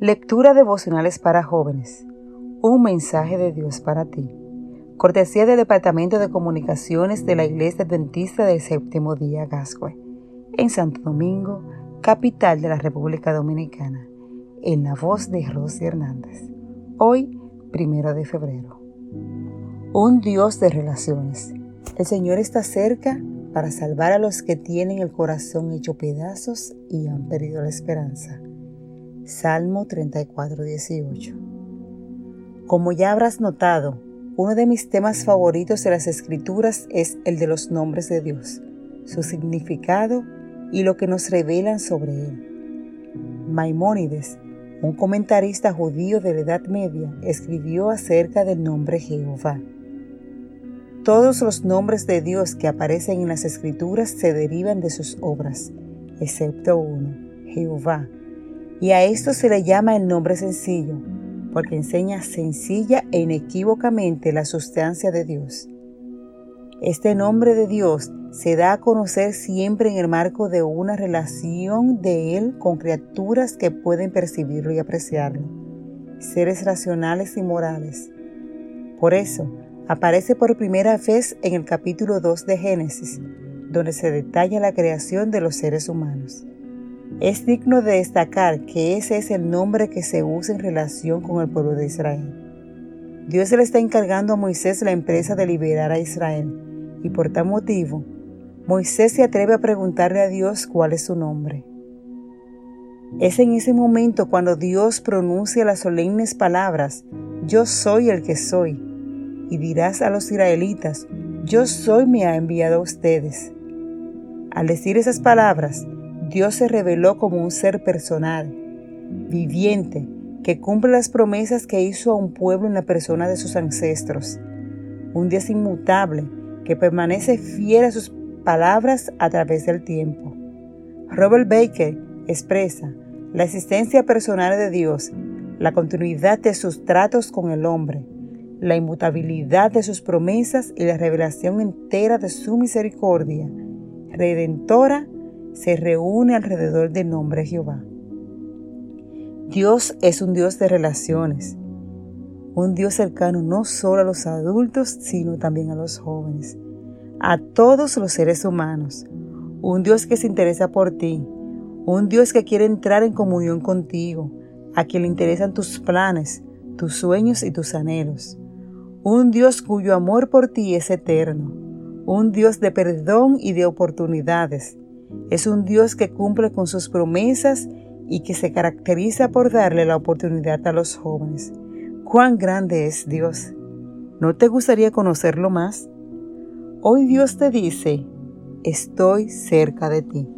Lectura devocionales para jóvenes. Un mensaje de Dios para ti. Cortesía del Departamento de Comunicaciones de la Iglesia Adventista del Séptimo Día Gascue, en Santo Domingo, capital de la República Dominicana, en la voz de Rosy Hernández. Hoy, primero de febrero. Un Dios de relaciones. El Señor está cerca para salvar a los que tienen el corazón hecho pedazos y han perdido la esperanza. Salmo 34, 18. Como ya habrás notado, uno de mis temas favoritos de las escrituras es el de los nombres de Dios, su significado y lo que nos revelan sobre él. Maimónides, un comentarista judío de la Edad Media, escribió acerca del nombre Jehová. Todos los nombres de Dios que aparecen en las escrituras se derivan de sus obras, excepto uno, Jehová, y a esto se le llama el nombre sencillo, porque enseña sencilla e inequívocamente la sustancia de Dios. Este nombre de Dios se da a conocer siempre en el marco de una relación de Él con criaturas que pueden percibirlo y apreciarlo, seres racionales y morales. Por eso, aparece por primera vez en el capítulo 2 de Génesis, donde se detalla la creación de los seres humanos. Es digno de destacar que ese es el nombre que se usa en relación con el pueblo de Israel. Dios le está encargando a Moisés la empresa de liberar a Israel, y por tal motivo, Moisés se atreve a preguntarle a Dios cuál es su nombre. Es en ese momento cuando Dios pronuncia las solemnes palabras, Yo soy el que soy, y dirás a los israelitas, Yo soy me ha enviado a ustedes. Al decir esas palabras, Dios se reveló como un ser personal, viviente, que cumple las promesas que hizo a un pueblo en la persona de sus ancestros. Un Dios inmutable que permanece fiel a sus palabras a través del tiempo. Robert Baker expresa la existencia personal de Dios, la continuidad de sus tratos con el hombre, la inmutabilidad de sus promesas y la revelación entera de su misericordia, redentora se reúne alrededor del nombre Jehová. Dios es un Dios de relaciones, un Dios cercano no solo a los adultos, sino también a los jóvenes, a todos los seres humanos, un Dios que se interesa por ti, un Dios que quiere entrar en comunión contigo, a quien le interesan tus planes, tus sueños y tus anhelos, un Dios cuyo amor por ti es eterno, un Dios de perdón y de oportunidades, es un Dios que cumple con sus promesas y que se caracteriza por darle la oportunidad a los jóvenes. ¿Cuán grande es Dios? ¿No te gustaría conocerlo más? Hoy Dios te dice, estoy cerca de ti.